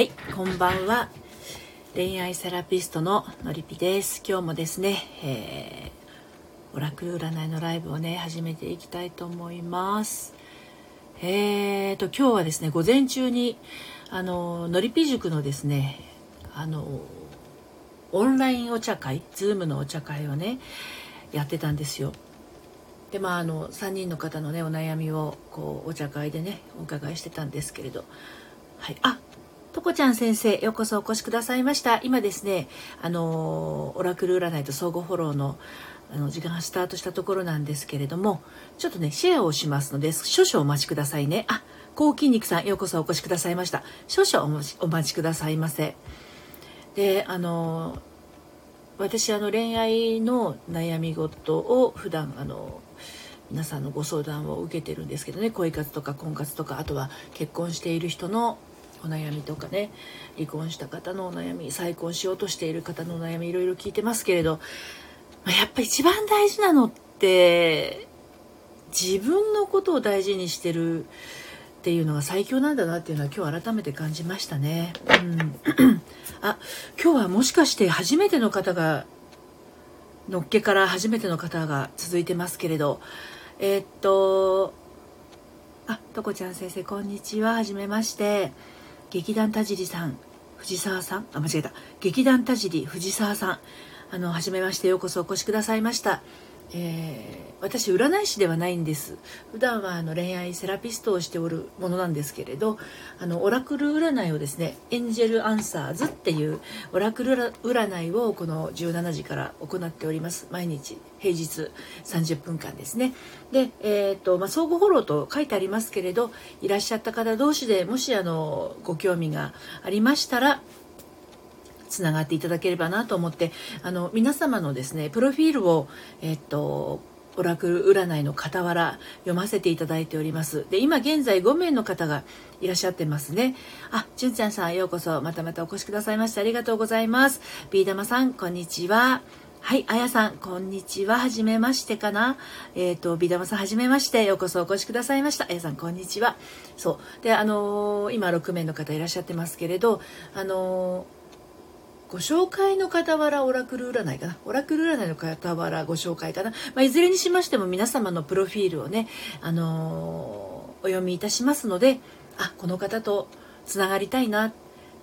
はい、こんばんは。恋愛セラピストののりぴです。今日もですね、えー、オラクル占いのライブをね、始めていきたいと思います。えーと、今日はですね、午前中に、あの、のりぴ塾のですね、あの、オンラインお茶会、 Zoom のお茶会をね、やってたんですよ。でまああの3人の方のねお悩みをこうお茶会でねお伺いしてたんですけれどはいあとこちゃん先生ようこそお越しくださいました。今ですねあのオラクル占いと相互フォローのあの時間がスタートしたところなんですけれどもちょっとねシェアをしますので少々お待ちくださいね。あ高筋肉さんようこそお越しくださいました。少々お待ちお待ちくださいませ。であの私あの恋愛の悩み事を普段あの皆さんのご相談を受けてるんですけどね恋活とか婚活とかあとは結婚している人のお悩みとかね離婚した方のお悩み再婚しようとしている方のお悩みいろいろ聞いてますけれど、ま、やっぱ一番大事なのって自分のことを大事にしてるっていうのが最強なんだなっていうのは今日改めて感じましたね。うん、あ今日はもしかして初めての方がのっけから初めての方が続いてますけれどえー、っとあとこちゃん先生こんにちは。はじめまして。劇団田尻さん藤沢さんあ間違えた。劇団田尻藤沢さん。あの初めましてようこそお越しくださいました。えー、私占い師ではないんです。普段はあの恋愛セラピストをしておるものなんですけれどあのオラクル占いをですねエンジェルアンサーズっていうオラクル占いをこの17時から行っております。毎日平日30分間ですね。で、えーとまあ、相互フォローと書いてありますけれどいらっしゃった方同士でもしあのご興味がありましたらつながっていただければなと思ってあの皆様のですねプロフィールを、えっと、オラクル占いの傍ら読ませていただいておりますで今現在5名の方がいらっしゃってますねあじゅんちゃんさんようこそまたまたお越しくださいましてありがとうございますビー玉さんこんにちははい、あやさん、こんにちは。はじめましてかな。えっ、ー、と、ビダマさん、はじめまして。ようこそお越しくださいました。あやさん、こんにちは。そう。で、あのー、今、6名の方いらっしゃってますけれど、あのー、ご紹介の傍らオラクル占いかな？オラクル占いの傍らご紹介かな？まあ、いずれにしましても皆様のプロフィールをね、あのお読みいたしますので、あ、この方とつながりたいな。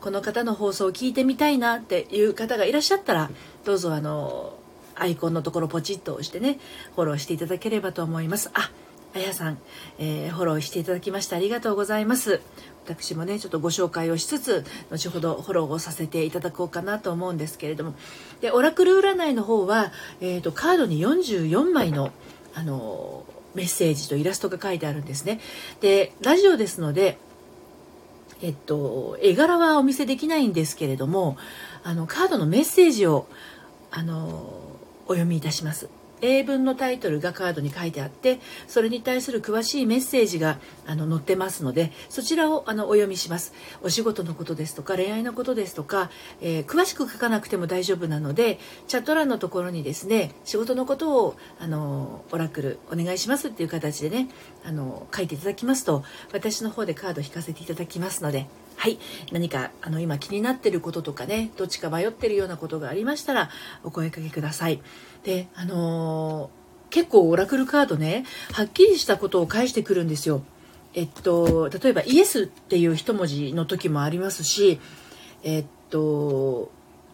この方の放送を聞いてみたいなっていう方がいらっしゃったら、どうぞあのアイコンのところポチッと押してねフォローしていただければと思いますああやさん、えー、フォローしていただきましてありがとうございます。私もねちょっとご紹介をしつつ後ほどフォローをさせていただこうかなと思うんですけれども。でオラクル占いの方は、えーと、カードに44枚のあのメッセージとイラストが書いてあるんですね。でラジオですのでえっと、絵柄はお見せできないんですけれどもあのカードのメッセージをあのお読みいたします。英文のタイトルがカードに書いてあってそれに対する詳しいメッセージがあの載ってますのでそちらをあのお読みします。お仕事のことですとか恋愛のことですとか、えー、詳しく書かなくても大丈夫なのでチャット欄のところにですね仕事のことをあのオラクルお願いしますっていう形でねあの書いていただきますと私の方でカード引かせていただきますのではい。何かあの今気になってることとかねどっちか迷ってるようなことがありましたらお声かけください。であのー、結構オラクルカードねはっきりしたことを返してくるんですよえっと例えばイエスっていう一文字の時もありますしえっと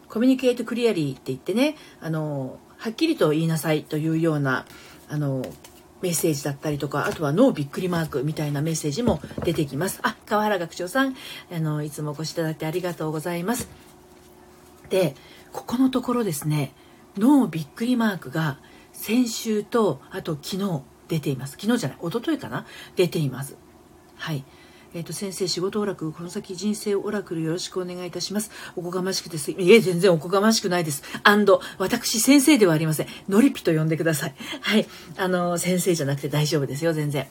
コミュニケートクリアリーって言ってねあのはっきりと言いなさいというようなあのメッセージだったりとか、あとはノーびっくりマークみたいなメッセージも出てきます。あ、川原学長さん、あの、いつもお越しいただいてありがとうございます。で、ここのところですね、ノーびっくりマークが先週と、あと昨日出ています。昨日じゃない、一昨日かな？出ています。はい。えっ、ー、と、先生、仕事オラクル、この先人生オラクルよろしくお願いいたします。おこがましくてす、いえ、全然おこがましくないです。アンド、私、先生ではありません。のりぴと呼んでください。はい。あの、先生じゃなくて大丈夫ですよ、全然。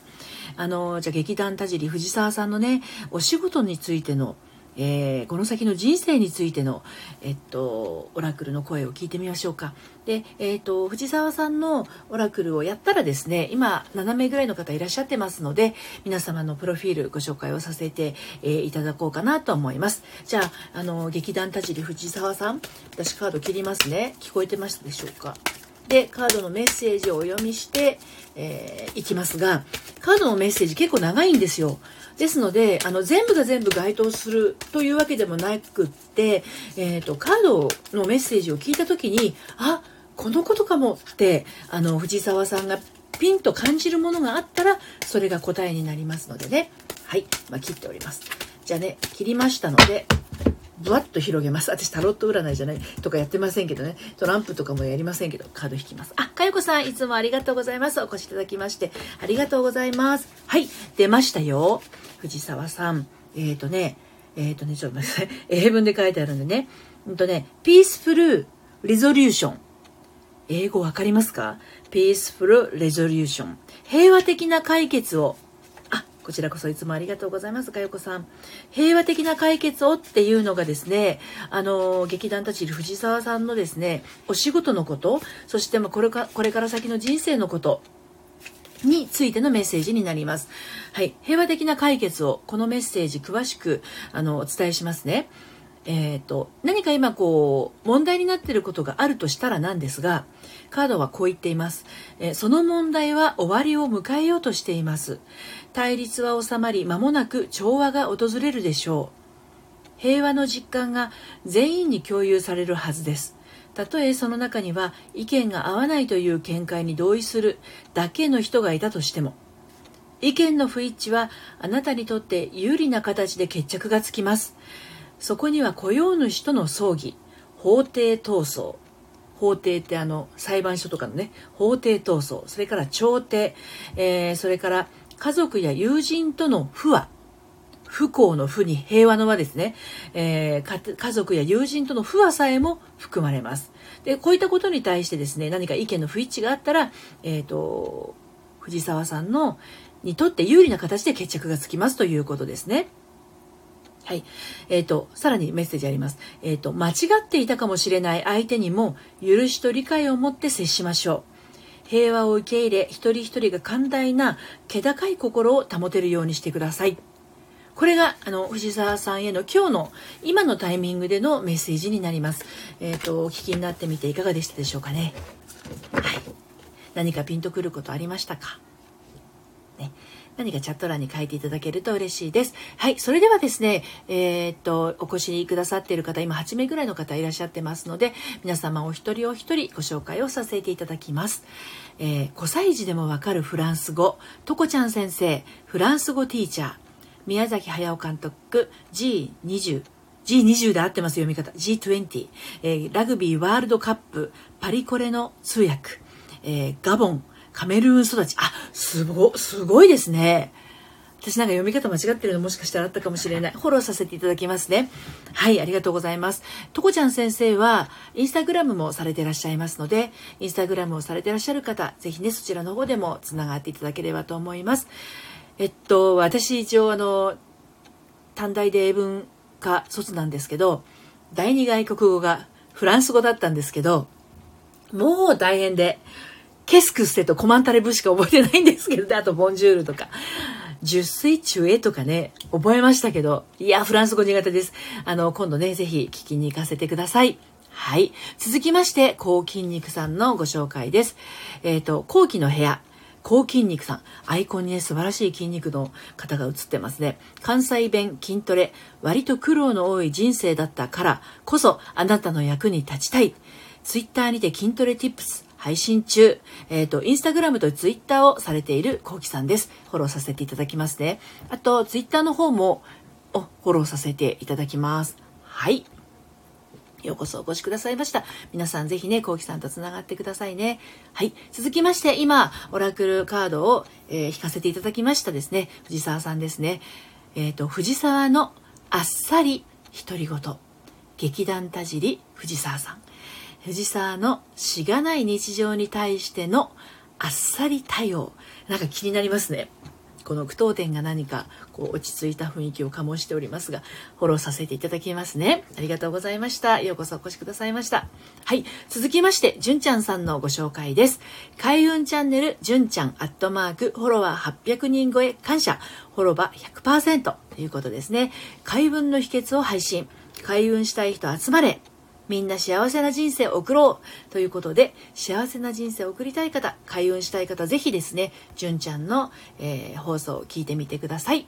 あの、じゃあ、劇団田尻藤沢さんのね、お仕事についての、えー、この先の人生についての、えっと、オラクルの声を聞いてみましょうか。で、えっと、藤沢さんのオラクルをやったらですね、今、7名ぐらいの方いらっしゃってますので、皆様のプロフィールご紹介をさせて、えー、いただこうかなと思います。じゃあ、あの、劇団田尻藤沢さん、私カード切りますね。聞こえてましたでしょうか？で、カードのメッセージをお読みして、えー、いきますが、カードのメッセージ結構長いんですよ。ですので、あの、全部が全部該当するというわけでもなくって、えっ、ー、と、カードのメッセージを聞いた時に、あ、このことかもって、あの、藤沢さんがピンと感じるものがあったら、それが答えになりますのでね。はい、まあ、切っております。じゃあね、切りましたので、ぶわっと広げます。私タロット占いじゃないとかやってませんけどね。トランプとかもやりませんけど、カード引きます。あ、かよこさん、いつもありがとうございます。お越しいただきまして、ありがとうございます。はい、出ましたよ。藤沢さん。えっ、ー、とね、えっ、ー、とね、ちょっと待ってください。英文で書いてあるんでね。うんとね、ピースフルリゾリューション。英語わかりますか？ピースフルレゾリューション。平和的な解決をこちらこそいつもありがとうございます、かよこさん。平和的な解決をっていうのがですね、あの、劇団たち藤沢さんのですね、お仕事のこと、そしてまこれかこれから先の人生のこと、についてのメッセージになります。はい。平和的な解決を、このメッセージ詳しく、あの、お伝えしますね。えっ、ー、と、何か今こう、問題になっていることがあるとしたらなんですが、カードはこう言っています。えー、その問題は終わりを迎えようとしています。対立は収まり間もなく調和が訪れるでしょう。平和の実感が全員に共有されるはずです。たとえその中には意見が合わないという見解に同意するだけの人がいたとしても意見の不一致はあなたにとって有利な形で決着がつきます。そこには雇用主との葬儀法廷闘争。法廷ってあの裁判所とかのね法廷闘争。それから調停、えー、それから家族や友人との不和、不幸の不に平和の和ですね、えー、家族や友人との不和さえも含まれます。で、こういったことに対してですね、何か意見の不一致があったら、えっ、ー、と、藤沢さんの、にとって有利な形で決着がつきますということですね。はい。えっ、ー、と、さらにメッセージあります。えっ、ー、と、間違っていたかもしれない相手にも、許しと理解を持って接しましょう。平和を受け入れ一人一人が寛大な気高い心を保てるようにしてくださいこれがあの藤沢さんへの今日の今のタイミングでのメッセージになります。えっ、ー、とお聞きになってみていかがでしたでしょうかね。はい。何かピンとくることありましたか？ね。何かチャット欄に書いていただけると嬉しいです。はい。それではですね、えー、っと、お越しくださっている方、今8名ぐらいの方いらっしゃってますので、皆様お一人お一人ご紹介をさせていただきます。えー、5歳児でもわかるフランス語、とこちゃん先生、フランス語ティーチャー、宮崎駿監督、G20、G20 で合ってます読み方。G20、えー、ラグビーワールドカップ、パリコレの通訳、えー、ガボン、カメルーン育ち。あ、すご、すごいですね。私なんか読み方間違ってるのもしかしたらあったかもしれない。フォローさせていただきますね。はい、ありがとうございます。とこちゃん先生は、インスタグラムもされてらっしゃいますので、インスタグラムをされてらっしゃる方、ぜひね、そちらの方でもつながっていただければと思います。えっと、私一応あの、短大で英文科卒なんですけど、第二外国語がフランス語だったんですけど、もう大変で、ケスクステとコマンタレブしか覚えてないんですけど、あとボンジュールとか。十水中へとかね、覚えましたけど、いや、フランス語苦手です。あの、今度ね、ぜひ聞きに行かせてください。はい。続きまして、高筋肉さんのご紹介です。えっ、ー、と、後期の部屋。高筋肉さん。アイコンにね、素晴らしい筋肉の方が映ってますね。関西弁筋トレ。割と苦労の多い人生だったからこそ、あなたの役に立ちたい。ツイッターにて筋トレ tips 配信中、えっ、ー、と、インスタグラムとツイッターをされているコウキさんです。フォローさせていただきますね。あと、ツイッターの方も、おフォローさせていただきます。はい。ようこそお越しくださいました。皆さんぜひね、コウキさんと繋がってくださいね。はい。続きまして、今、オラクルカードを、えー、引かせていただきましたですね。藤沢さんですね。えっ、ー、と、藤沢のあっさり独り言。劇団田尻藤沢さん。藤沢のしがない日常に対してのあっさり対応。なんか気になりますね。この句読点が何かこう落ち着いた雰囲気を醸しておりますがフォローさせていただきますね。ありがとうございました。ようこそお越しくださいました。はい。続きましてじゅんちゃんさんのご紹介です。開運チャンネルじゅんちゃんアットマークフォロワー800人超え感謝。フォロバ100%ということですね。開運の秘訣を配信。開運したい人集まれ。みんな幸せな人生を送ろうということで、幸せな人生を送りたい方、開運したい方、ぜひですね、純ちゃんの、えー、放送を聞いてみてください。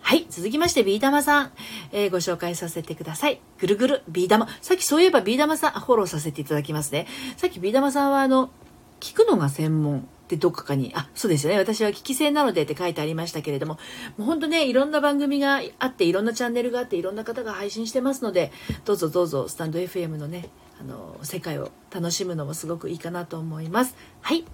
はい。続きまして、ビー玉さん、えー、ご紹介させてください。ぐるぐる、ビー玉。さっきそういえばビー玉さん、フォローさせていただきますね。さっきビー玉さんは、あの、聞くのが専門ってどっかに、あ、そうですよね。私は聞き戦なのでって書いてありましたけれども、もう本当ね、いろんな番組があって、いろんなチャンネルがあって、いろんな方が配信してますので、どうぞどうぞ、スタンド FM のね、あの、世界を楽しむのもすごくいいかなと思います。はい。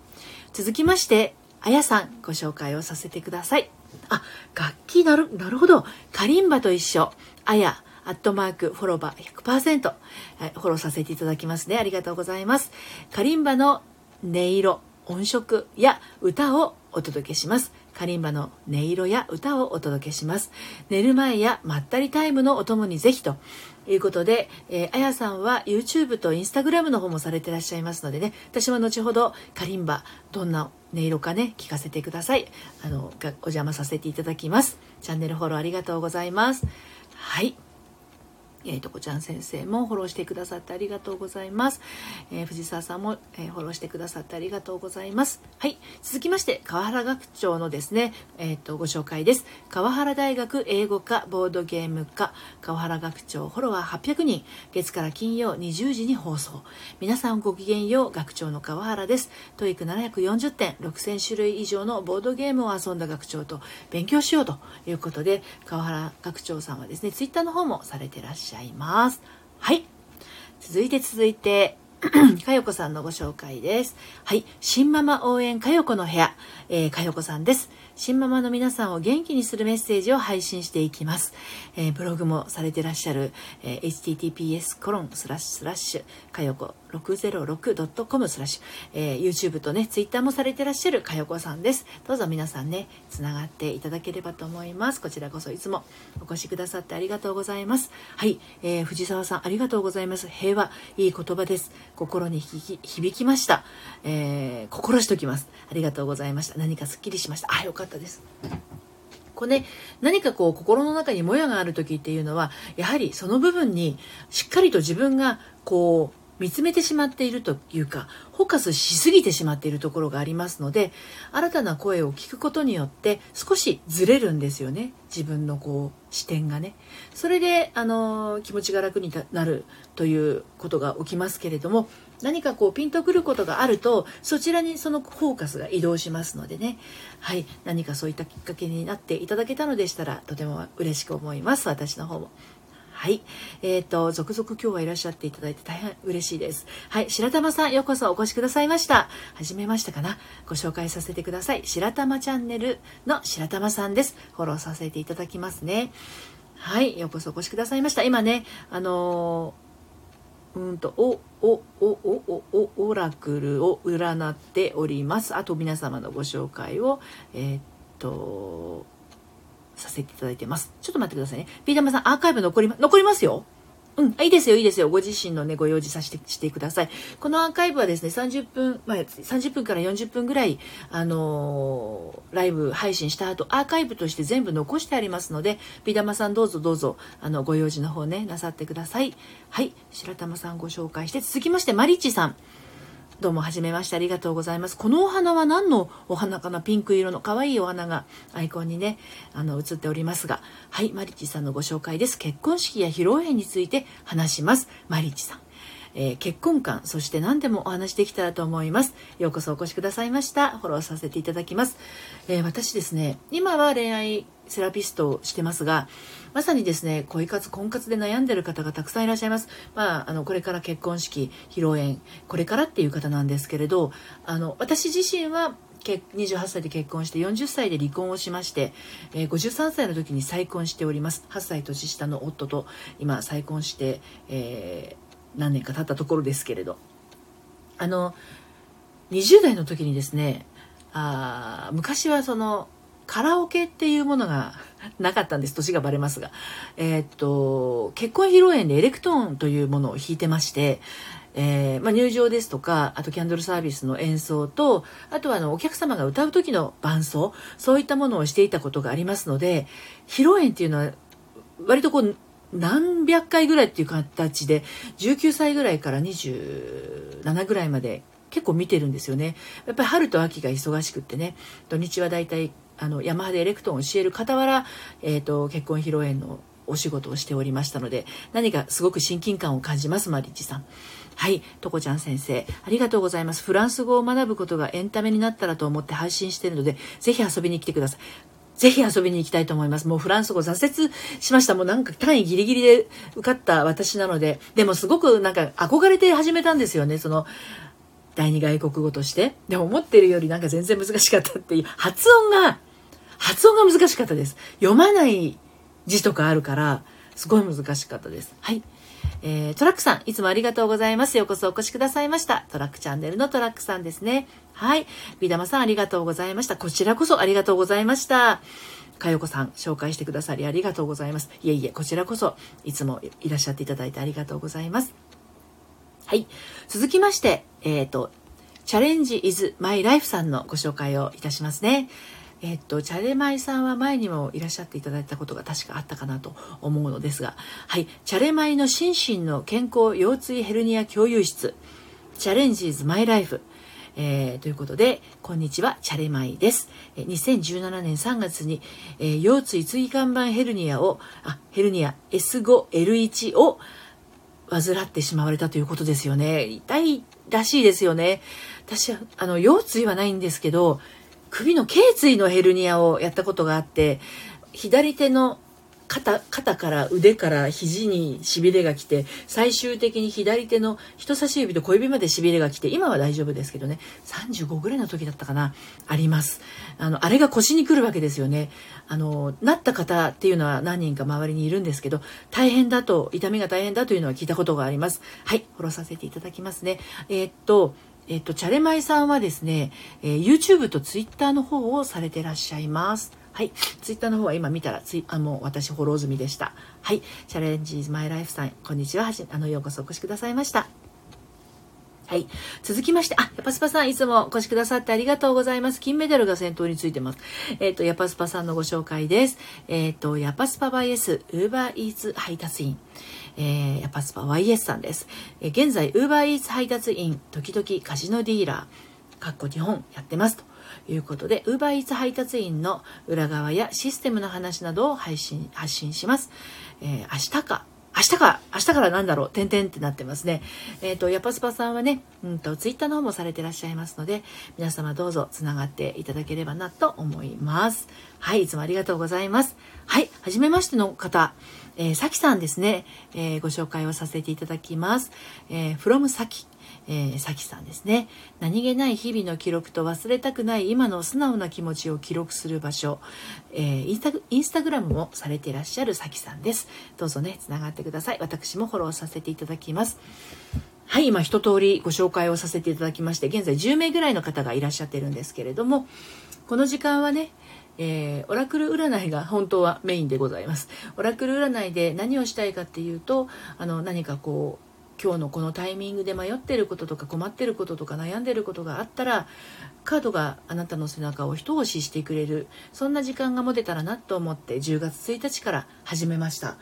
続きまして、あやさん、ご紹介をさせてください。あ、楽器なる、なるほど。カリンバと一緒。あや、アットマーク、フォロバー100%、はい、フォローさせていただきますね。ありがとうございます。カリンバの音色、音色や歌をお届けします。カリンバの音色や歌をお届けします。寝る前やまったりタイムのお供にぜひということで、えー、あやさんは YouTube と Instagram の方もされてらっしゃいますのでね、私も後ほどカリンバ、どんな音色かね、聞かせてください。あの、お邪魔させていただきます。チャンネルフォローありがとうございます。はい。えー、とこちゃん先生もフォローしてくださってありがとうございます。えー、藤沢さんも、えー、フォローしてくださってありがとうございます。はい。続きまして、川原学長のですね、えっ、と、ご紹介です。川原大学英語科ボードゲーム科川原学長フォロワー800人、月から金曜20時に放送。皆さんごきげんよう、学長の川原です。 TOEIC740点、6000種類以上のボードゲームを遊んだ学長と勉強しようということで、川原学長さんはですね、ツイッターの方もされてらっしゃいます。ゃいます。はい。続いて続いて、かよこさんのご紹介です。はい。新ママ応援かよこの部屋、えー、かよこさんです。新ママの皆さんを元気にするメッセージを配信していきます。えー、ブログもされてらっしゃる、えー、https コロンスラッシュスラッシュかよこ 606.com スラッシュ、えー、YouTube とね、Twitter もされてらっしゃるかよこさんです。どうぞ皆さんね、つながっていただければと思います。こちらこそいつもお越しくださってありがとうございます。はい、えー、藤沢さんありがとうございます。平和、いい言葉です。心に響きました。えー、心しときます。ありがとうございました。何かすっきりしました。あ、よかったです。こうね、何かこう心の中にもやがある時っていうのはやはりその部分にしっかりと自分がこう見つめてしまっているというかフォーカスしすぎてしまっているところがありますので新たな声を聞くことによって少しずれるんですよね自分のこう視点がねそれであの気持ちが楽になるということが起きますけれども何かこうピンとくることがあるとそちらにそのフォーカスが移動しますのでねはい何かそういったきっかけになっていただけたのでしたらとても嬉しく思います私の方もはい。えっ、ー、と、続々今日はいらっしゃっていただいて大変嬉しいです。はい。白玉さん、ようこそお越しくださいました。はじめましたかな？ご紹介させてください。白玉チャンネルの白玉さんです。フォローさせていただきますね。はい。ようこそお越しくださいました。今ね、あのー、うんと、お、お、お、お、お、オラクルを占っております。あと皆様のご紹介を、えー、っと、させていただいてます。ちょっと待ってくださいね。ピータマさん、アーカイブ残り、残りますようん、いいですよ、いいですよ。ご自身のね、ご用事させて、してください。このアーカイブはですね、30分、まあ、30分から40分ぐらい、あのー、ライブ配信した後、アーカイブとして全部残してありますので、ビダマさんどうぞどうぞ、あの、ご用事の方ね、なさってください。はい、白玉さんご紹介して、続きまして、マリッチさん。どうも、はじめまして、ありがとうございます。このお花は何のお花かな？ピンク色の可愛いお花がアイコンにね、あの、映っておりますが、はい、マリッチさんのご紹介です。結婚式や披露宴について話します。マリッチさん。えー、結婚観、そして何でもお話できたらと思います。ようこそお越しくださいました。フォローさせていただきます。えー、私ですね、今は恋愛セラピストをしてますが、まさにですね、恋活、婚活で悩んでる方がたくさんいらっしゃいます。まあ、あの、これから結婚式、披露宴、これからっていう方なんですけれど、あの、私自身は28歳で結婚して40歳で離婚をしまして、えー、53歳の時に再婚しております8歳年下の夫と今再婚して、えー、何年か経ったところですけれどあの20代の時にですねあ昔はそのカラオケっていうものがなかったんです。年がバレますが。えー、っと結婚披露宴でエレクトーンというものを弾いてましてえー、まあ、入場ですとかあとキャンドルサービスの演奏とあとはあのお客様が歌う時の伴奏そういったものをしていたことがありますので披露宴っていうのは割とこう何百回ぐらいっていう形で19歳ぐらいから27ぐらいまで結構見てるんですよね。やっぱり春と秋が忙しくってね土日はだいたいあのヤマハでエレクトンを教える傍ら、えーと、結婚披露宴のお仕事をしておりましたので何かすごく親近感を感じますマリッジさんはいとこちゃん先生ありがとうございますフランス語を学ぶことがエンタメになったらと思って配信しているのでぜひ遊びに来てくださいぜひ遊びに行きたいと思います。もうフランス語挫折しました。もうなんか単位ギリギリで受かった私なので、でもすごくなんか憧れて始めたんですよね。その、第二外国語として。でも思ってるよりなんか全然難しかったっていう、発音が、発音が難しかったです。読まない字とかあるから、すごい難しかったです。はい。えー、トラックさん、いつもありがとうございます。ようこそお越しくださいました。トラックチャンネルのトラックさんですね。はい。ビダマさん、ありがとうございました。こちらこそありがとうございました。かよこさん、紹介してくださりありがとうございます。いえいえ、こちらこそ、いつもいらっしゃっていただいてありがとうございます。はい。続きまして、えっ、ー、と、チャレンジ is my life さんのご紹介をいたしますね。えっと、チャレマイさんは前にもいらっしゃっていただいたことが確かあったかなと思うのですが、はい、チャレマイの心身の健康腰椎ヘルニア共有室、チャレンジーズマイライフ、えー、ということで、こんにちは、チャレマイです。2017年3月に、えー、腰椎椎間板ヘルニアを、あ、ヘルニア S5L1 を患ってしまわれたということですよね。痛いらしいですよね。私、あの、腰椎はないんですけど、首の頸椎のヘルニアをやったことがあって左手の肩肩から腕から肘にしびれが来て最終的に左手の人差し指と小指までしびれが来て今は大丈夫ですけどね35ぐらいの時だったかなあります。あのあれが腰に来るわけですよね。あのなった方っていうのは何人か周りにいるんですけど大変だと痛みが大変だというのは聞いたことがあります。はいフォローさせていただきますね。えー、っとえっと、チャレマイさんはですね、えー、YouTube と Twitter の方をされてらっしゃいます。はい。ツイッターの方は今見たら、ツイあもう私フォロー済みでした。はい。チャレンジーズマイライフさん、こんにちは。はじあの、ようこそお越しくださいました。はい。続きまして、あ、ヤパスパさん、いつもお越しくださってありがとうございます。金メダルが先頭についてます。えっ、ー、と、ヤパスパさんのご紹介です。えっ、ー、と、ヤパスパバイエス、ウーバーイーツ配達員。えー、ヤパスパ YS さんです。えー、現在、ウーバーイーツ配達員、時々カジノディーラー、かっこ日本やってますということで、ウーバーイーツ配達員の裏側やシステムの話などを配信、発信します。えー、明日か、明日か、明日からなんだろう、てんてんってなってますね。えっ、ー、と、ヤパスパさんはね、うんと、ツイッターの方もされてらっしゃいますので、皆様どうぞつながっていただければなと思います。はい、いつもありがとうございます。はい、はじめましての方、えー、さきさんですね、えー、ご紹介をさせていただきます。えー、from さき。えー、さきさんですね。何気ない日々の記録と忘れたくない今の素直な気持ちを記録する場所、えー、インスタインスタグラムもされていらっしゃるさきさんです。どうぞねつながってください。私もフォローさせていただきます。はい今一通りご紹介をさせていただきまして現在10名ぐらいの方がいらっしゃってるんですけれどもこの時間はねえー、オラクル占いが本当はメインでございます。オラクル占いで何をしたいかっていうと、あの、何かこう、今日のこのタイミングで迷ってることとか困ってることとか悩んでることがあったらカードがあなたの背中を一押ししてくれるそんな時間が持てたらなと思って10月1日から始めました。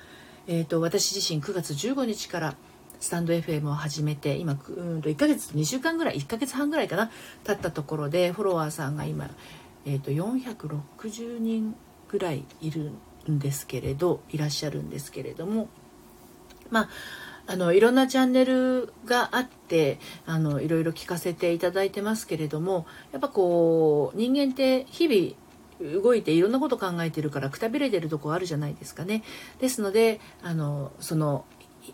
えーと、私自身9月15日からスタンド FM を始めて今うんと1ヶ月2週間ぐらい1ヶ月半ぐらいかな経ったところでフォロワーさんが今えーと、460人ぐらいいるんですけれどいらっしゃるんですけれどもまああのいろんなチャンネルがあってあのいろいろ聞かせていただいてますけれどもやっぱこう人間って日々動いていろんなこと考えてるからくたびれてるとこあるじゃないですかね。ですのであのその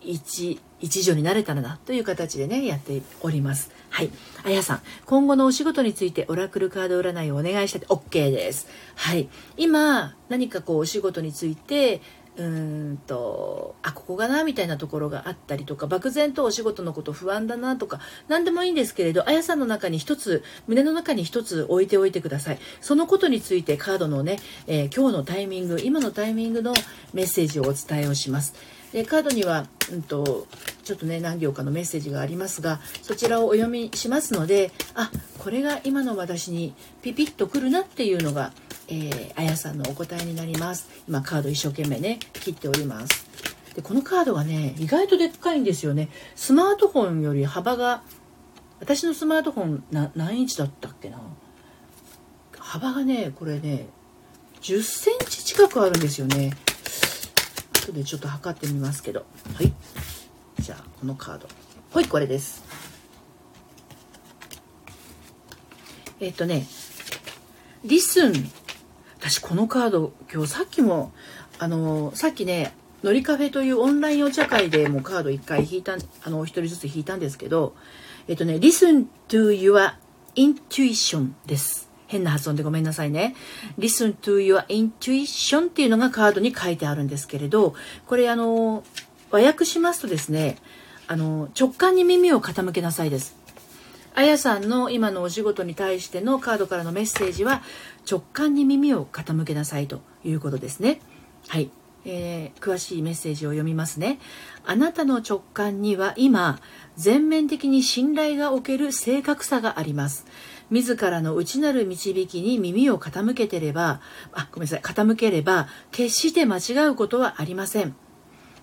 一一助になれたらなという形でねやっております。はい。あやさん、今後のお仕事についてオラクルカード占いをお願いしたって OK です。はい。今、何かこうお仕事について、うんとあここがなみたいなところがあったりとか漠然とお仕事のこと不安だなとか何でもいいんですけれどあやさんの中に一つ胸の中に一つ置いておいてください。そのことについてカードのね、えー、今日のタイミング今のタイミングのメッセージをお伝えをします。でカードには、うんと、ちょっとね何行かのメッセージがありますがそちらをお読みしますのであこれが今の私にピピッとくるなっていうのがえー、あやさんのお答えになります。今カード一生懸命ね切っております。でこのカードがね意外とでっかいんですよね。スマートフォンより幅が私のスマートフォンな何インチだったっけな。幅がねこれね10センチ近くあるんですよね。後でちょっと測ってみますけど。はい。じゃあこのカード。ほいこれです。えっ、とねリスン。私このカード今日さっきもあのさっきねのりカフェというオンラインお茶会でもカード1回引いたあの1人ずつ引いたんですけどえっとね Listen to your intuition です。変な発音でごめんなさいね Listen to your intuition っていうのがカードに書いてあるんですけれどこれあの和訳しますとですねあの直感に耳を傾けなさいですあやさんの今のお仕事に対してのカードからのメッセージは直感に耳を傾けなさいということですね。はい。えー、詳しいメッセージを読みますね。あなたの直感には今、全面的に信頼がおける正確さがあります。自らの内なる導きに耳を傾けてれば、あ、ごめんなさい、傾ければ、決して間違うことはありません。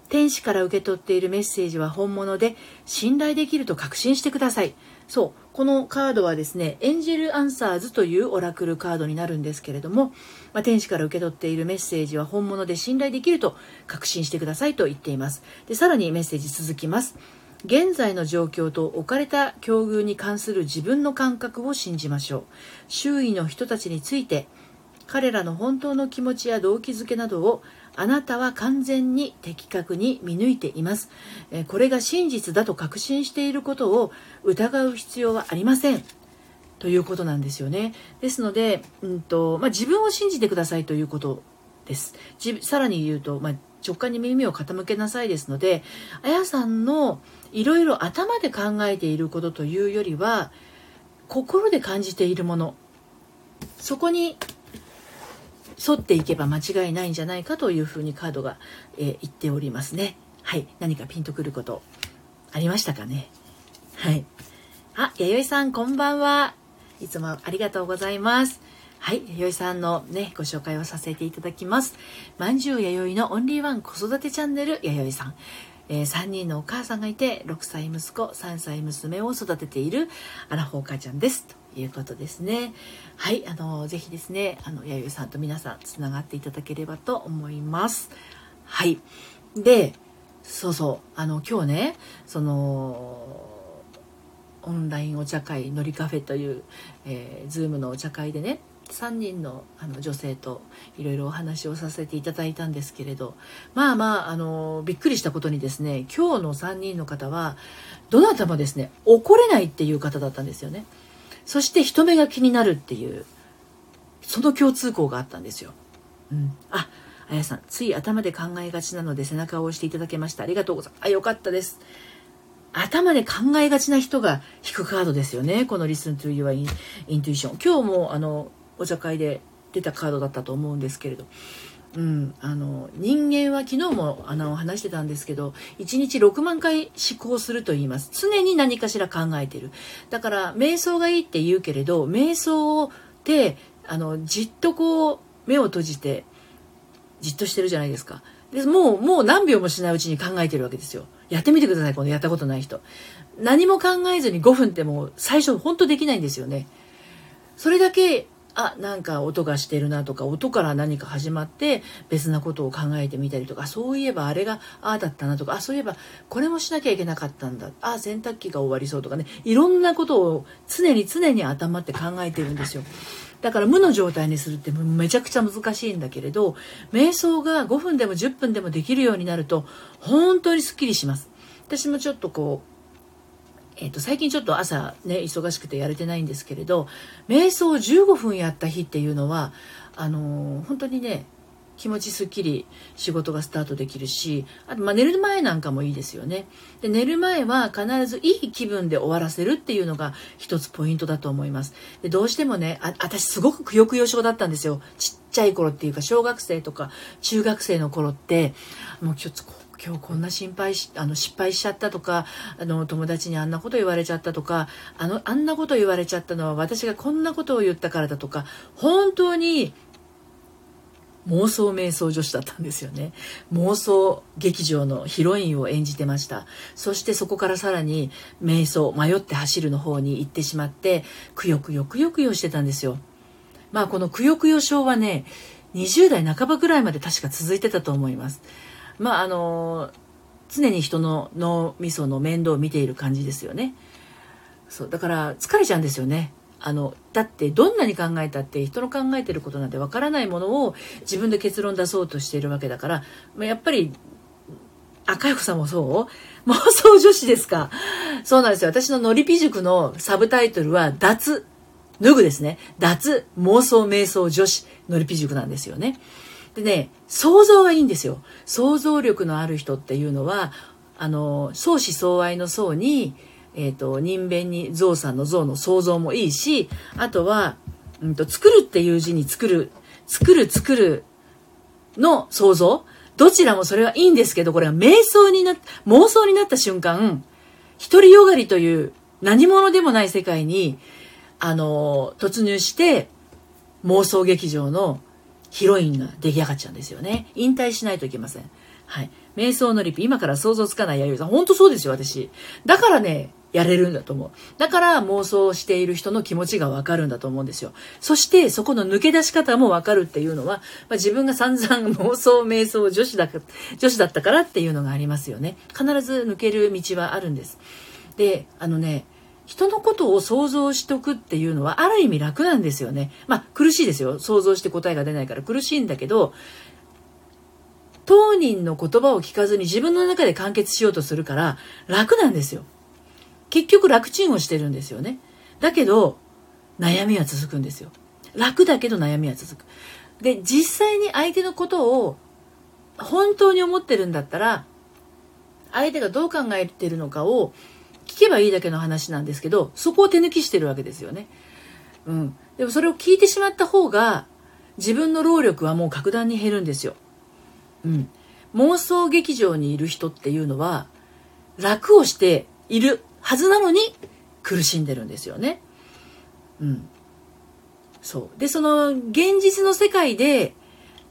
天使から受け取っているメッセージは本物で、信頼できると確信してください。そう、このカードはですね、エンジェルアンサーズというオラクルカードになるんですけれども、まあ、天使から受け取っているメッセージは本物で信頼できると確信してくださいと言っています。で、さらにメッセージ続きます。現在の状況と置かれた境遇に関する自分の感覚を信じましょう。周囲の人たちについて、彼らの本当の気持ちや動機づけなどをあなたは完全に的確に見抜いています。これが真実だと確信していることを疑う必要はありません。ということなんですよね。ですので、うんとまあ、自分を信じてくださいということです。さらに言うと、まあ、直感に耳を傾けなさいですので、あやさんのいろいろ頭で考えていることというよりは、心で感じているもの、そこに沿っていけば間違いないんじゃないかというふうにカードが、えー、言っておりますね。はい。何かピンとくることありましたかね？はい。あ、弥生さんこんばんは。いつもありがとうございます。はい、弥生さんのね、ご紹介をさせていただきます。まんじゅう弥生のオンリーワン子育てチャンネル弥生さん。えー、3人のお母さんがいて、6歳息子、3歳娘を育てているアラフォー母ちゃんです。ということですね。はい、あの、ぜひですね、あの、弥生さんと皆さんつながっていただければと思います。はい。で、そうそう、あの、今日ね、その、オンラインお茶会のりカフェという、えー、ズームのお茶会でね3人のあの女性といろいろお話をさせていただいたんですけれどまあまああのびっくりしたことにですね今日の3人の方はどなたもですね怒れないっていう方だったんですよね。そして人目が気になるっていうその共通項があったんですよ、うん、ああやさんつい頭で考えがちなので背中を押していただけました。ありがとうございます。あよかったです。頭で考えがちな人が引くカードですよね。この Listen to Your Intuition。今日もあの、お茶会で出たカードだったと思うんですけれど。うん、あの人間は昨日もあの話してたんですけど1日6万回思考すると言います常に何かしら考えてるだから瞑想がいいって言うけれど瞑想であのじっとこう目を閉じてじっとしてるじゃないですかでもうもう何秒もしないうちに考えてるわけですよやってみてください、このやったことない人。何も考えずに5分ってもう最初本当できないんですよね。それだけ、あ、なんか音がしてるなとか、音から何か始まって別なことを考えてみたりとか、そういえばあれがああだったなとか、あ、そういえばこれもしなきゃいけなかったんだ。あ、洗濯機が終わりそうとかね、いろんなことを常に常に頭って考えてるんですよ。だから無の状態にするってめちゃくちゃ難しいんだけれど瞑想が5分でも10分でもできるようになると本当にすっきりします私もちょっとこうえー、と最近ちょっと朝ね忙しくてやれてないんですけれど瞑想15分やった日っていうのはあのー、本当にね気持ちすっきり仕事がスタートできるしあとまあ寝る前なんかもいいですよね。で寝る前は必ずいい気分で終わらせるっていうのが一つポイントだと思います。でどうしてもねあ私すごくくよくよ症だったんですよ。ちっちゃい頃っていうか小学生とか中学生の頃ってもう今日今日こんな心配しあの失敗しちゃったとかあの友達にあんなこと言われちゃったとかあのあんなこと言われちゃったのは私がこんなことを言ったからだとか本当に妄想瞑想女子だったんですよね。妄想劇場のヒロインを演じてました。そしてそこからさらに瞑想迷って走るの方に行ってしまってくよくよくよくよしてたんですよ。まあこのくよくよ症はね20代半ばぐらいまで確か続いてたと思います。まああの常に人の脳みその面倒を見ている感じですよね。そうだから疲れちゃうんですよね。あのだってどんなに考えたって人の考えてることなんてわからないものを自分で結論出そうとしているわけだからまやっぱり赤い子さんもそう？妄想女子ですか？そうなんですよ。私ののりぴ塾のサブタイトルは脱脱ぐですね。脱妄想瞑想女子のりぴ塾なんですよね。でね想像はいいんですよ。想像力のある人っていうのはあの相思相愛の相にえっ、ー、と、人弁に象さんの象の想像もいいし、あとは、うんと、作るっていう字に作る、作る作るの想像。どちらもそれはいいんですけど、これは瞑想にな、妄想になった瞬間、独りよがりという何者でもない世界に、あの、突入して、妄想劇場のヒロインが出来上がっちゃうんですよね。引退しないといけません。はい。瞑想のリピ、今から想像つかない弥生さん。本当そうですよ、私。だからね、やれるんだと思う。だから妄想している人の気持ちがわかるんだと思うんですよ。そしてそこの抜け出し方もわかるっていうのは、まあ、自分が散々妄想瞑想女子だ女子だったからっていうのがありますよね。必ず抜ける道はあるんです。で、あのね、人のことを想像しとくっていうのはある意味楽なんですよね。まあ苦しいですよ。想像して答えが出ないから苦しいんだけど、当人の言葉を聞かずに自分の中で完結しようとするから楽なんですよ。結局楽ちんをしてるんですよね。だけど、悩みは続くんですよ。楽だけど悩みは続く。で、実際に相手のことを本当に思ってるんだったら、相手がどう考えてるのかを聞けばいいだけの話なんですけど、そこを手抜きしてるわけですよね。うん。でもそれを聞いてしまった方が、自分の労力はもう格段に減るんですよ。うん。妄想劇場にいる人っていうのは、楽をしているはずなのに苦しんでるんですよね。うん。そう。で、その現実の世界で、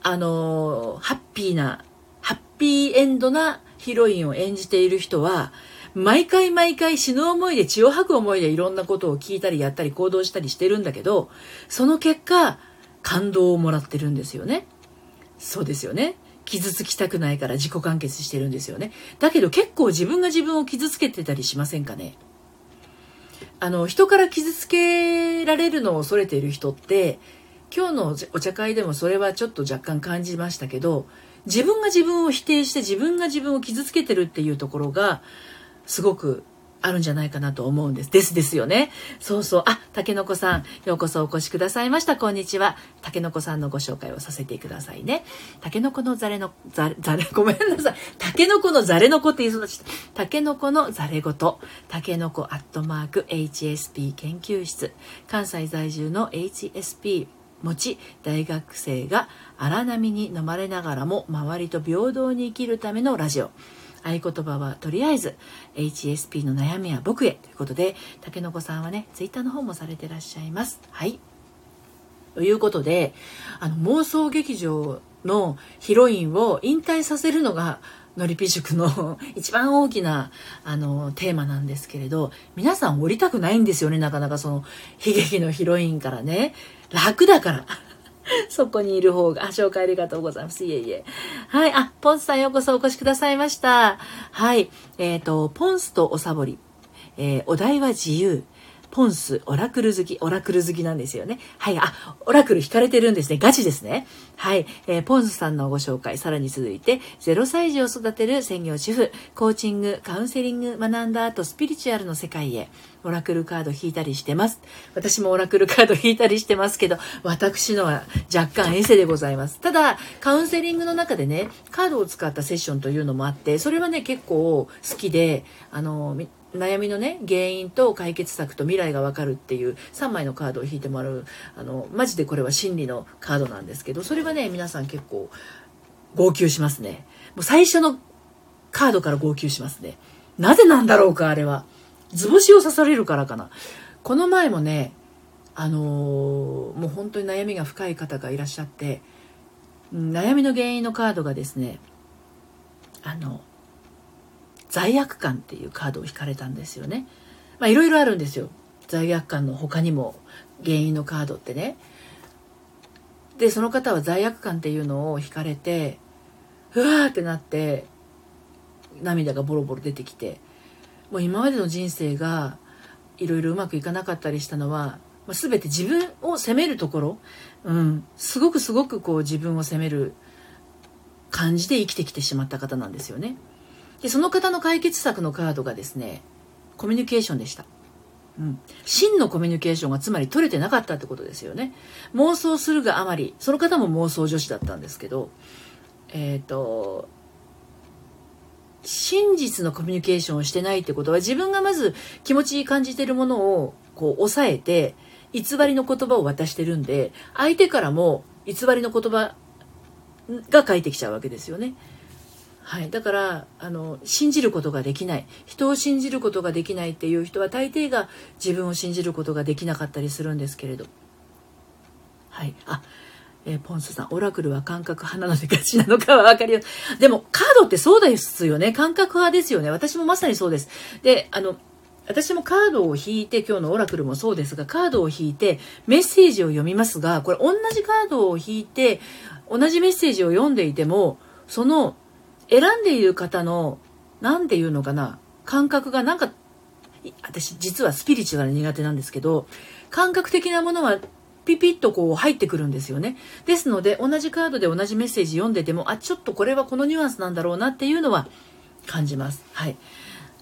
あの、ハッピーな、ハッピーエンドなヒロインを演じている人は、毎回毎回死ぬ思いで血を吐く思いでいろんなことを聞いたりやったり行動したりしてるんだけど、その結果、感動をもらってるんですよね。そうですよね。傷つきたくないから自己完結してるんですよね。だけど結構自分が自分を傷つけてたりしませんかね。あの、人から傷つけられるのを恐れている人って、今日のお茶会でもそれはちょっと若干感じましたけど、自分が自分を否定して自分が自分を傷つけてるっていうところが、すごくあるんじゃないかなと思うんです。ですですよね。そうそう。あ、竹の子さん、ようこそお越しくださいました。こんにちは。竹の子さんのご紹介をさせてくださいね。竹の子のザレの、ザレ、ザレ、ごめんなさい。竹の子のザレの子って言いそうだした。竹の子のザレごと。竹の子アットマーク HSP 研究室。関西在住の HSP 持ち大学生が荒波に飲まれながらも周りと平等に生きるためのラジオ。合言葉はとりあえず HSP の悩みは僕へ。ということで竹の子さんはねツイッターの方もされてらっしゃいます。はい。ということであの妄想劇場のヒロインを引退させるのがのりぴ塾の 一番大きなあのテーマなんですけれど皆さん降りたくないんですよねなかなかその悲劇のヒロインからね。楽だから。そこにいる方が、紹介ありがとうございます。いえいえ。はい。あ、ポンスさんようこそお越しくださいました。はい。えっ、ー、と、ポンスとおさぼり。えー、お題は自由。ポンス、オラクル好き、オラクル好きなんですよね。はい。あ、オラクル引かれてるんですね。ガチですね。はい。えー、ポンスさんのご紹介、さらに続いて、0歳児を育てる専業主婦、コーチング、カウンセリング学んだ後、スピリチュアルの世界へ。オラクルカード引いたりしてます。私もオラクルカード引いたりしてますけど、私のは若干エセでございます。ただ、カウンセリングの中でね、カードを使ったセッションというのもあって、それはね、結構好きで、あの、悩みのね原因と解決策と未来がわかるっていう3枚のカードを引いてもらうあのマジでこれは心理のカードなんですけどそれはね皆さん結構号泣しますね。もう最初のカードから号泣しますね。なぜなんだろうかあれは。図星を刺されるからかな。この前もねあのー、もう本当に悩みが深い方がいらっしゃって悩みの原因のカードがですねあの罪悪感っていうカードを引かれたんですよね。まあいろいろあるんですよ。罪悪感の他にも原因のカードってね。で、その方は罪悪感っていうのを引かれて、うわーってなって、涙がボロボロ出てきて、もう今までの人生がいろいろうまくいかなかったりしたのは、まあ、全て自分を責めるところ、うん、すごくすごくこう自分を責める感じで生きてきてしまった方なんですよね。でその方の解決策のカードがですねコミュニケーションでした。うん、真のコミュニケーションがつまり取れてなかったってことですよね。妄想するがあまり、その方も妄想女子だったんですけど、えっ、ー、と、真実のコミュニケーションをしてないってことは自分がまず気持ち感じてるものをこう抑えて偽りの言葉を渡してるんで相手からも偽りの言葉が返ってきちゃうわけですよね。はい、だからあの信じることができない人を信じることができないっていう人は大抵が自分を信じることができなかったりするんですけれどはいあえ、ポンスさん、オラクルは感覚派なのでガチなのかは分かります。でも、カードってそうですよね。感覚派ですよね。私もまさにそうです。で、あの、私もカードを引いて、今日のオラクルもそうですが、カードを引いて、メッセージを読みますが、これ同じカードを引いて、同じメッセージを読んでいても、その選んでいる方の何て言うのかな感覚がなんか私実はスピリチュアル苦手なんですけど感覚的なものはピピッとこう入ってくるんですよね。ですので同じカードで同じメッセージ読んでてもあちょっとこれはこのニュアンスなんだろうなっていうのは感じます。はい。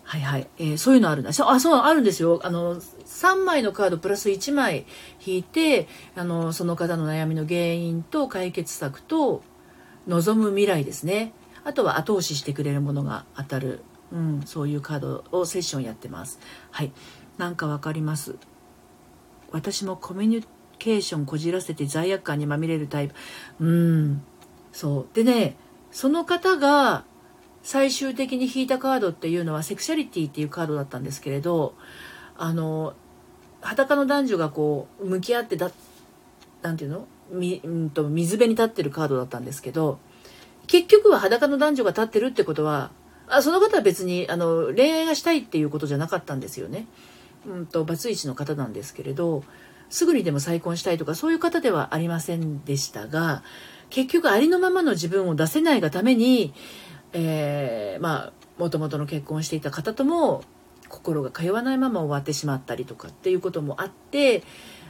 はいはい。えー、そういうのあるんだ。あ、そう、あるんですよ。あの、3枚のカードプラス1枚引いて、あの、その方の悩みの原因と解決策と望む未来ですね。あとは後押ししてくれるものが当たる、うん、そういうカードをセッションやってます。はい。なかわかります。私もコミュニケーションこじらせて罪悪感にまみれるタイプ。うん。そう。でねその方が最終的に引いたカードっていうのはセクシャリティっていうカードだったんですけれどあの裸の男女がこう向き合ってだなんていうの？み、うんと水辺に立ってるカードだったんですけど結局は裸の男女が立ってるってことはあその方は別にあの恋愛がしたいっていうことじゃなかったんですよね。うんとバツイチの方なんですけれどすぐにでも再婚したいとかそういう方ではありませんでしたが結局ありのままの自分を出せないがために、えー、まあもともとの結婚していた方とも心が通わないまま終わってしまったりとかっていうこともあって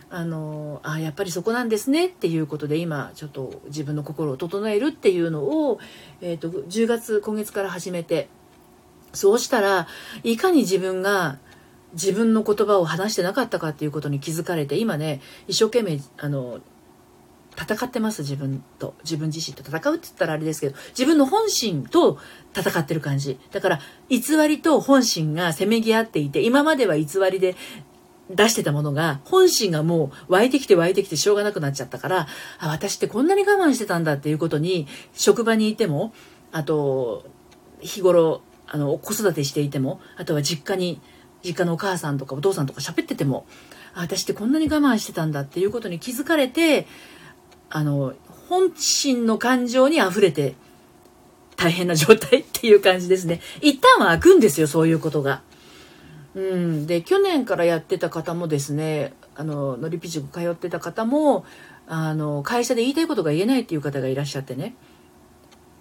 あのあやっぱりそこなんですねっていうことで今ちょっと自分の心を整えるっていうのを、えーと、10月今月から始めてそうしたらいかに自分が自分の言葉を話してなかったかっていうことに気づかれて今ね一生懸命あの戦ってます自分と。自分自身と戦うって言ったらあれですけど自分の本心と戦ってる感じ。だから偽りと本心がせめぎ合っていて今までは偽りで出してたものが、本心がもう湧いてきて湧いてきてしょうがなくなっちゃったから、あ、私ってこんなに我慢してたんだっていうことに、職場にいても、あと、日頃、あの、子育てしていても、あとは実家に、実家のお母さんとかお父さんとか喋ってても、あ、私ってこんなに我慢してたんだっていうことに気づかれて、あの、本心の感情に溢れて、大変な状態っていう感じですね。一旦は開くんですよ、そういうことが。うん、で去年からやってた方もですねあののりぴ塾通ってた方もあの会社で言いたいことが言えないっていう方がいらっしゃってね。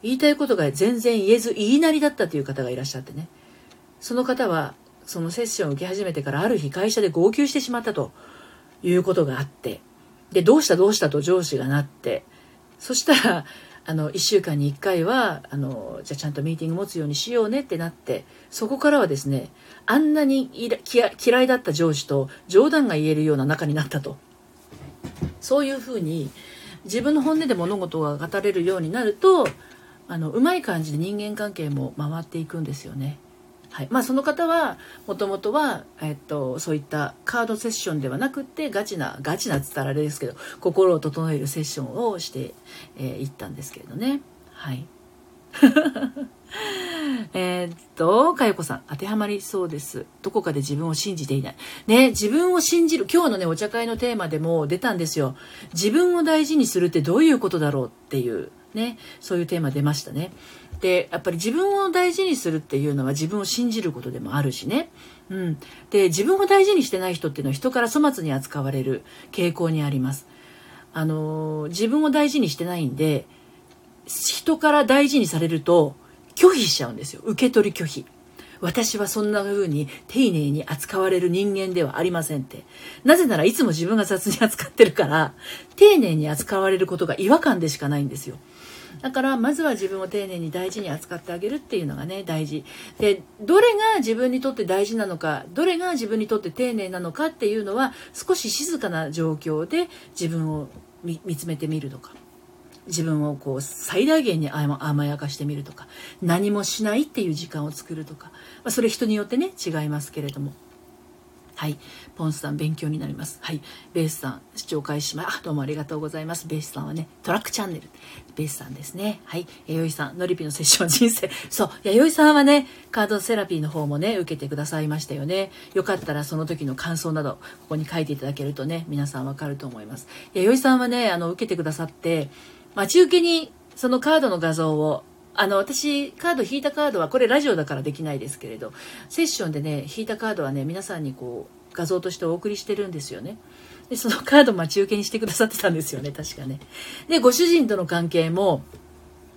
言いたいことが全然言えず言いなりだったという方がいらっしゃってね。その方はそのセッションを受け始めてからある日会社で号泣してしまったということがあって。でどうしたどうしたと上司がなって。そしたらあの1週間に1回はあのじゃあちゃんとミーティング持つようにしようねってなってそこからはですねあんなに嫌いだった上司と冗談が言えるような仲になったとそういうふうに自分の本音で物事が語れるようになるとあのうまい感じで人間関係も回っていくんですよね。はいまあ、その方はもともとは、えっと、そういったカードセッションではなくってガチなガチなっつったらあれですけど心を整えるセッションをしてい、えー、ったんですけれどね。はい えっと、かよこさん、当てはまりそうです。どこかで自分を信じていない。ね、自分を信じる。今日のね、お茶会のテーマでも出たんですよ。自分を大事にするってどういうことだろうっていう、ね、そういうテーマ出ましたね。で、やっぱり自分を大事にするっていうのは自分を信じることでもあるしね。うん。で、自分を大事にしてない人っていうのは人から粗末に扱われる傾向にあります。あの、自分を大事にしてないんで、人から大事にされると拒否しちゃうんですよ。受け取り拒否。私はそんな風に丁寧に扱われる人間ではありませんって。なぜならいつも自分が雑に扱ってるから、丁寧に扱われることが違和感でしかないんですよ。だからまずは自分を丁寧に大事に扱ってあげるっていうのがね大事でどれが自分にとって大事なのかどれが自分にとって丁寧なのかっていうのは少し静かな状況で自分を見つめてみるとか自分をこう最大限に甘やかしてみるとか何もしないっていう時間を作るとか、まあ、それ人によってね違いますけれどもはい。ポンスさん、勉強になります。はい。ベースさん、視聴開始ま、どうもありがとうございます。ベースさんはね、トラックチャンネル。ベースさんですね。はい。弥生さん、ノリピのセッション人生。そう。弥生さんはね、カードセラピーの方もね、受けてくださいましたよね。よかったらその時の感想など、ここに書いていただけるとね、皆さんわかると思います。弥生さんはね、あの、受けてくださって、待ち受けにそのカードの画像をあの、私、カード引いたカードは、これラジオだからできないですけれど、セッションでね、引いたカードはね、皆さんにこう、画像としてお送りしてるんですよね。で、そのカード待ち受けにしてくださってたんですよね、確かね。で、ご主人との関係も、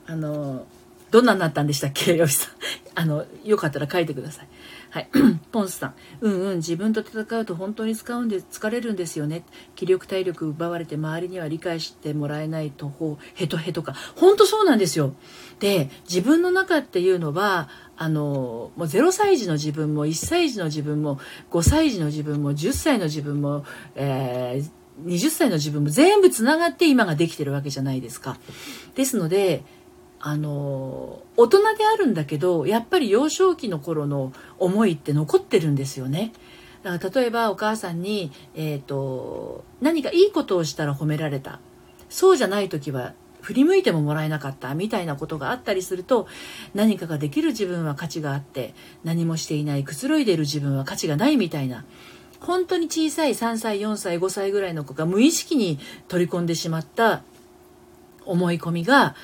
あの、どんなになったんでしたっけ、よしさん。あの、よかったら書いてください。はい。ポンスさん。うんうん、自分と戦うと本当に使うんで、疲れるんですよね。気力体力奪われて周りには理解してもらえないと、ほう、ヘトヘトか。本当そうなんですよ。で、自分の中っていうのは、あの、もう0歳児の自分も1歳児の自分も5歳児の自分も10歳の自分も、えー、20歳の自分も全部つながって今ができてるわけじゃないですか。ですので、あの大人であるんだけどやっぱり幼少期の頃の思いって残ってるんですよね。だから例えばお母さんに、えーと、何かいいことをしたら褒められた。そうじゃない時は振り向いてももらえなかった。みたいなことがあったりすると何かができる自分は価値があって何もしていないくつろいでいる自分は価値がないみたいな。本当に小さい3歳4歳5歳ぐらいの子が無意識に取り込んでしまった思い込みが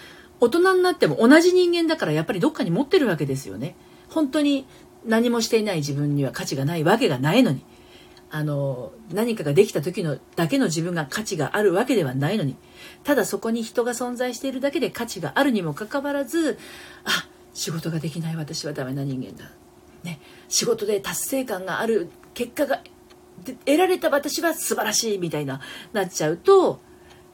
大人になっても同じ人間だからやっぱりどっかに持ってるわけですよね。本当に何もしていない自分には価値がないわけがないのに。あの、何かができた時のだけの自分が価値があるわけではないのに。ただそこに人が存在しているだけで価値があるにもかかわらず、あ、仕事ができない私はダメな人間だ。ね、仕事で達成感がある結果が得られた私は素晴らしいみたいななっちゃうと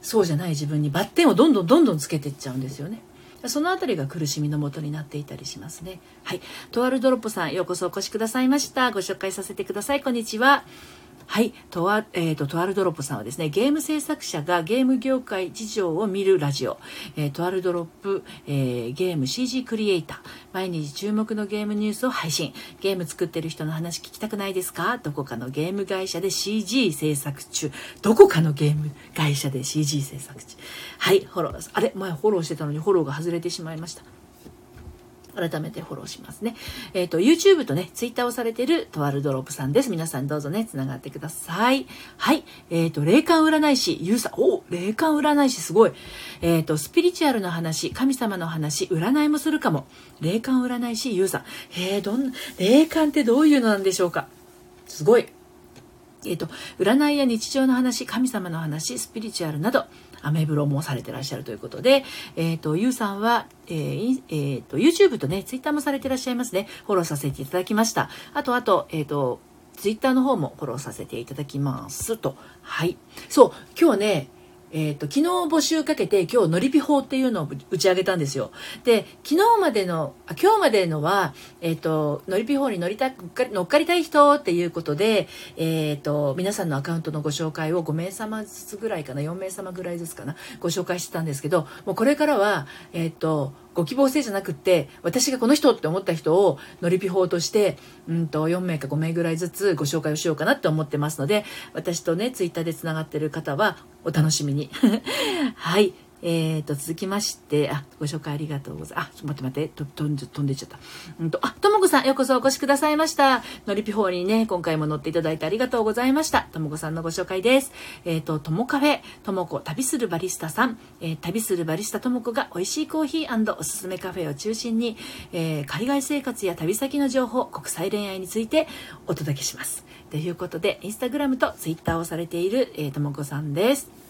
そうじゃない自分にバッテンをどんどんどんどんつけていっちゃうんですよね。そのあたりが苦しみのもとになっていたりしますね。はい。とあるドロップさん、ようこそお越しくださいました。ご紹介させてください。こんにちは。はい。とあ、えっ、ー、と、とあるドロップさんはですね、ゲーム制作者がゲーム業界事情を見るラジオ、えー、とあるドロップ、えー、ゲーム CG クリエイター、毎日注目のゲームニュースを配信。ゲーム作ってる人の話聞きたくないですか？どこかのゲーム会社で CG 制作中。どこかのゲーム会社で CG 制作中。はい、フォロー。あれ前フォローしてたのにフォローが外れてしまいました。改めてフォローしますね。えっ、ー、と、YouTube とね、Twitter をされているとあるドロップさんです。皆さんどうぞね、つながってください。はい。えっ、ー、と、霊感占い師、ゆうさん、お霊感占い師すごい。えっ、ー、と、スピリチュアルの話、神様の話、占いもするかも。霊感占い師、ゆうさん。へえ、どんな、霊感ってどういうのなんでしょうか？すごい。えっ、と、占いや日常の話、神様の話、スピリチュアルなど、アメブロもされてらっしゃるということで、えっ、ー、と、ゆうさんは、えーえーと、YouTube とね、Twitter もされてらっしゃいますね。フォローさせていただきました。あと、あと、えっ、ー、と、Twitter の方もフォローさせていただきますと。はい。そう、今日ね、えっ、ー、と、昨日募集かけて今日のりぴ法っていうのを打ち上げたんですよ。で、昨日までの、あ今日までのは、えっ、ー、と、のりぴ法に乗りた乗っかりたい人っていうことで、えっ、ー、と、皆さんのアカウントのご紹介を5名様ずつぐらいかな、4名様ぐらいずつかな、ご紹介してたんですけど、もうこれからは、えっ、と、ご希望性じゃなくって私がこの人って思った人を乗りピ法として、うんと、4名か5名ぐらいずつご紹介をしようかなって思ってますので私とねツイッターでつながってる方はお楽しみに。はい。えーと、続きまして、あ、ご紹介ありがとうございます。あ、ちょっと待って待って、と飛ん飛んでっちゃった。うんと、あ、ともこさん、ようこそお越しくださいました。のりぴほうにね、今回も乗っていただいてありがとうございました。ともこさんのご紹介です。えっ、ー、と、ともカフェ、ともこ旅するバリスタさん、えー、旅するバリスタともこが美味しいコーヒーおすすめカフェを中心に、えー、海外生活や旅先の情報、国際恋愛についてお届けします。ということで、インスタグラムとツイッターをされている、えー、ともこさんです。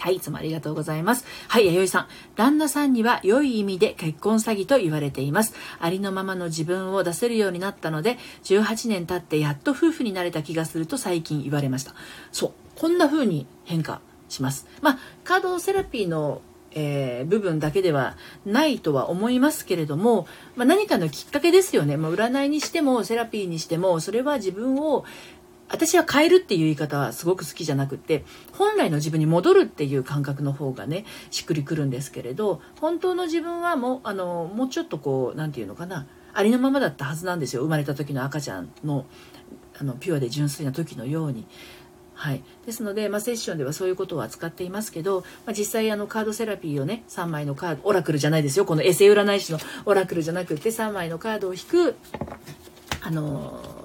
はい、いつもありがとうございます。はい、弥生さん。旦那さんには良い意味で結婚詐欺と言われています。ありのままの自分を出せるようになったので、18年経ってやっと夫婦になれた気がすると最近言われました。そう、こんな風に変化します。まあ、カードセラピーのえー、部分だけではないとは思いますけれども、まあ、何かのきっかけですよね、まあ、占いにしてもセラピーにしてもそれは自分を私は変えるっていう言い方はすごく好きじゃなくて本来の自分に戻るっていう感覚の方がねしっくりくるんですけれど本当の自分はもうあのもうちょっとこう何て言うのかなありのままだったはずなんですよ。生まれた時の赤ちゃんのあのピュアで純粋な時のように。はい、ですので、まあ、セッションではそういうことを扱っていますけど、まあ、実際あのカードセラピーをね3枚のカードオラクルじゃないですよ。このエセ占い師のオラクルじゃなくて3枚のカードを引くあの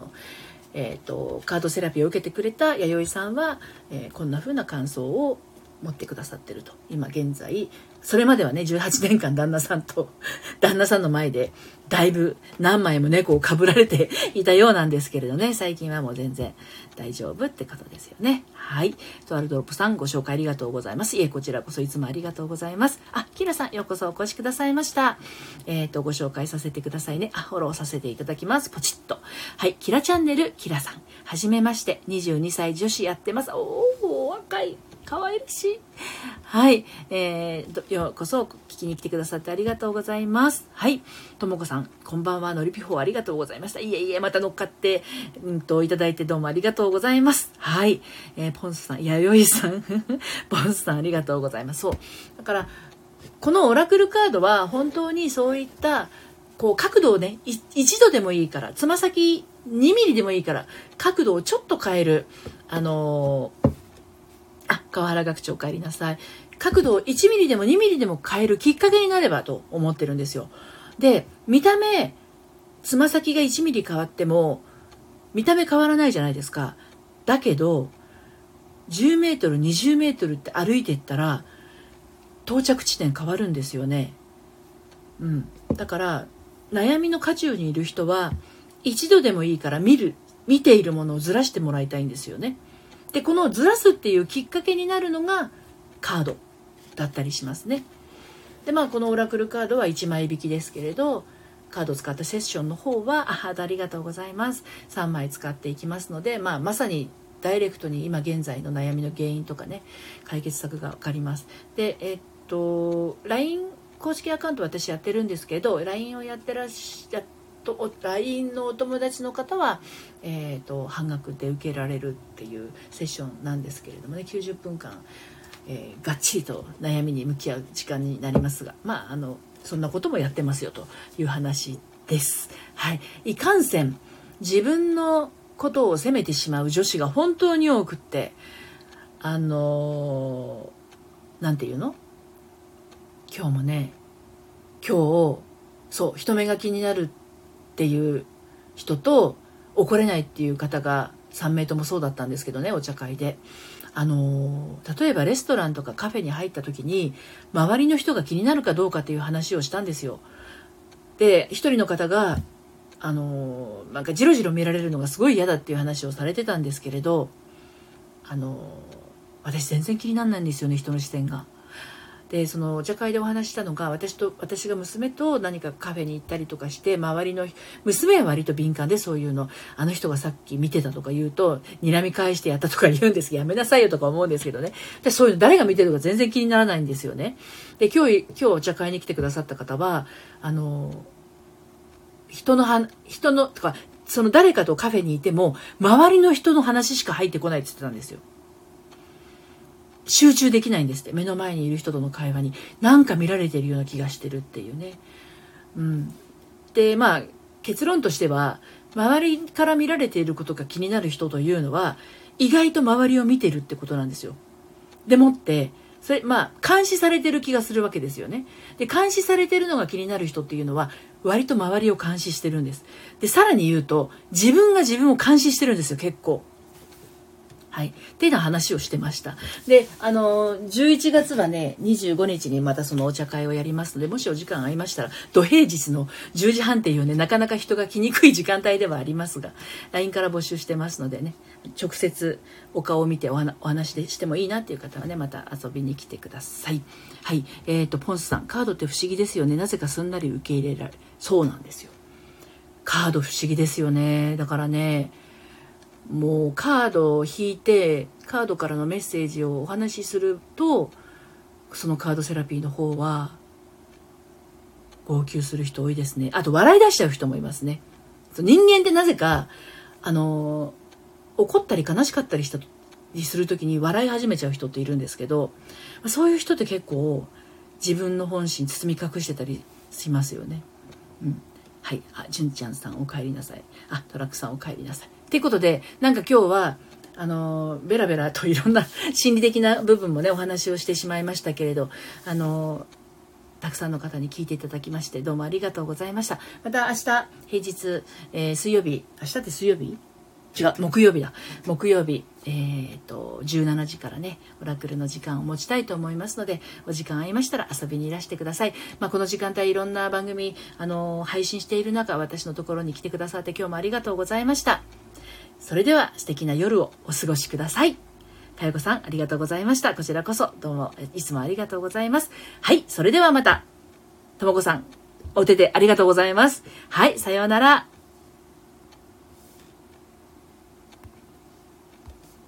えーと、カードセラピーを受けてくれた弥生さんは、えー、こんな風な感想を持ってくださってると。今現在それまではね18年間旦那さんと 旦那さんの前でだいぶ何枚も猫をかぶられていたようなんですけれどね。最近はもう全然大丈夫ってことですよね。はい。とあるドロップさんご紹介ありがとうございます。いえこちらこそいつもありがとうございます。あキラさんようこそお越しくださいました。えっ、ー、とご紹介させてくださいね。あフォローさせていただきます。ポチッと。はい。キラチャンネルキラさん。はじめまして。22歳女子やってます。おお若い。可愛らしい。はい。えー、ようこそ聞きに来てくださってありがとうございます。はい。ともこさん、こんばんは。のりぴほありがとうございました。いえいえ、また乗っかって、うんと、いただいてどうもありがとうございます。はい。えー、ポンスさん、やよいさん、ポンスさんありがとうございます。そう。だから、このオラクルカードは本当にそういった、こう、角度をね、一度でもいいから、つま先2ミリでもいいから、角度をちょっと変える、あのーあ、川原学長帰りなさい。角度を1ミリでも2ミリでも変えるきっかけになればと思ってるんですよ。で、見た目、つま先が1ミリ変わっても、見た目変わらないじゃないですか。だけど、10メートル、20メートルって歩いてったら、到着地点変わるんですよね。うん。だから、悩みの渦中にいる人は、一度でもいいから見る、見ているものをずらしてもらいたいんですよね。でこのずらすっていうきっかけになるのがカードだったりしますね。でまあこのオラクルカードは1枚引きですけれどカードを使ったセッションの方はあありがとうございます3枚使っていきますので、まあ、まさにダイレクトに今現在の悩みの原因とかね解決策が分かります。でえっと LINE 公式アカウント私やってるんですけど LINE をやってらっしゃっと LINE のお友達の方は、えーと、半額で受けられるっていうセッションなんですけれどもね90分間、えー、がっちりと悩みに向き合う時間になりますがまああのそんなこともやってますよという話です。はい、いかんせん自分のことを責めてしまう女子が本当に多くってあの何て言うの？今日もね今日そう人目が気になるってっていう人と怒れないっていう方が3名ともそうだったんですけどねお茶会で。あの例えばレストランとかカフェに入った時に周りの人が気になるかどうかっていう話をしたんですよ。で一人の方があのなんかジロジロ見られるのがすごい嫌だっていう話をされてたんですけれどあの私全然気にならないんですよね人の視線が。でそのお茶会でお話したのが私と私が娘と何かカフェに行ったりとかして周りの娘は割と敏感でそういうの。あの人がさっき見てたとか言うと睨み返してやったとか言うんですけどやめなさいよとか思うんですけどね。でそういうの誰が見てるか全然気にならないんですよね。で今日今日お茶会に来てくださった方はあの人のは人のとかその誰かとカフェにいても周りの人の話しか入ってこないって言ってたんですよ。集中できないんですって目の前にいる人との会話に何か見られてるような気がしてるっていうね。うん、でまあ結論としては周りから見られていることが気になる人というのは意外と周りを見てるってことなんですよ。でもってそれまあ監視されてる気がするわけですよね。で監視されてるのが気になる人っていうのは割と周りを監視してるんです。でさらに言うと自分が自分を監視してるんですよ結構。はい。っていうような話をしてました。で、あの、11月はね、25日にまたそのお茶会をやりますので、もしお時間ありましたら、土平日の10時半っていうね、なかなか人が来にくい時間帯ではありますが、LINE から募集してますのでね、直接お顔を見てお話でしてもいいなっていう方はね、また遊びに来てください。はい。えっ、ー、と、ポンスさん、カードって不思議ですよね。なぜかすんなり受け入れられ。そうなんですよ。カード不思議ですよね。だからね、もうカードを引いてカードからのメッセージをお話しするとそのカードセラピーの方は号泣する人多いですね。あと笑い出しちゃう人もいますね。人間ってなぜかあの怒ったり悲しかったりしたりする時に笑い始めちゃう人っているんですけどそういう人って結構自分の本心包み隠してたりしますよね。うん。はい。あ純ちゃんさんお帰りなさい。あトラックさんお帰りなさい。っていうことで、なんか今日は、あの、ベラベラといろんな 心理的な部分もね、お話をしてしまいましたけれど、あの、たくさんの方に聞いていただきまして、どうもありがとうございました。また明日、平日、えー、水曜日、明日って水曜日？違う、木曜日だ。木曜日、えー、と、17時からね、オラクルの時間を持ちたいと思いますので、お時間合いましたら遊びにいらしてください。まあ、この時間帯いろんな番組、あの配信している中、私のところに来てくださって今日もありがとうございました。それでは素敵な夜をお過ごしください。かよこさん、ありがとうございました。こちらこそ、どうも、いつもありがとうございます。はい、それではまた。ともこさん、お手でありがとうございます。はい、さようなら。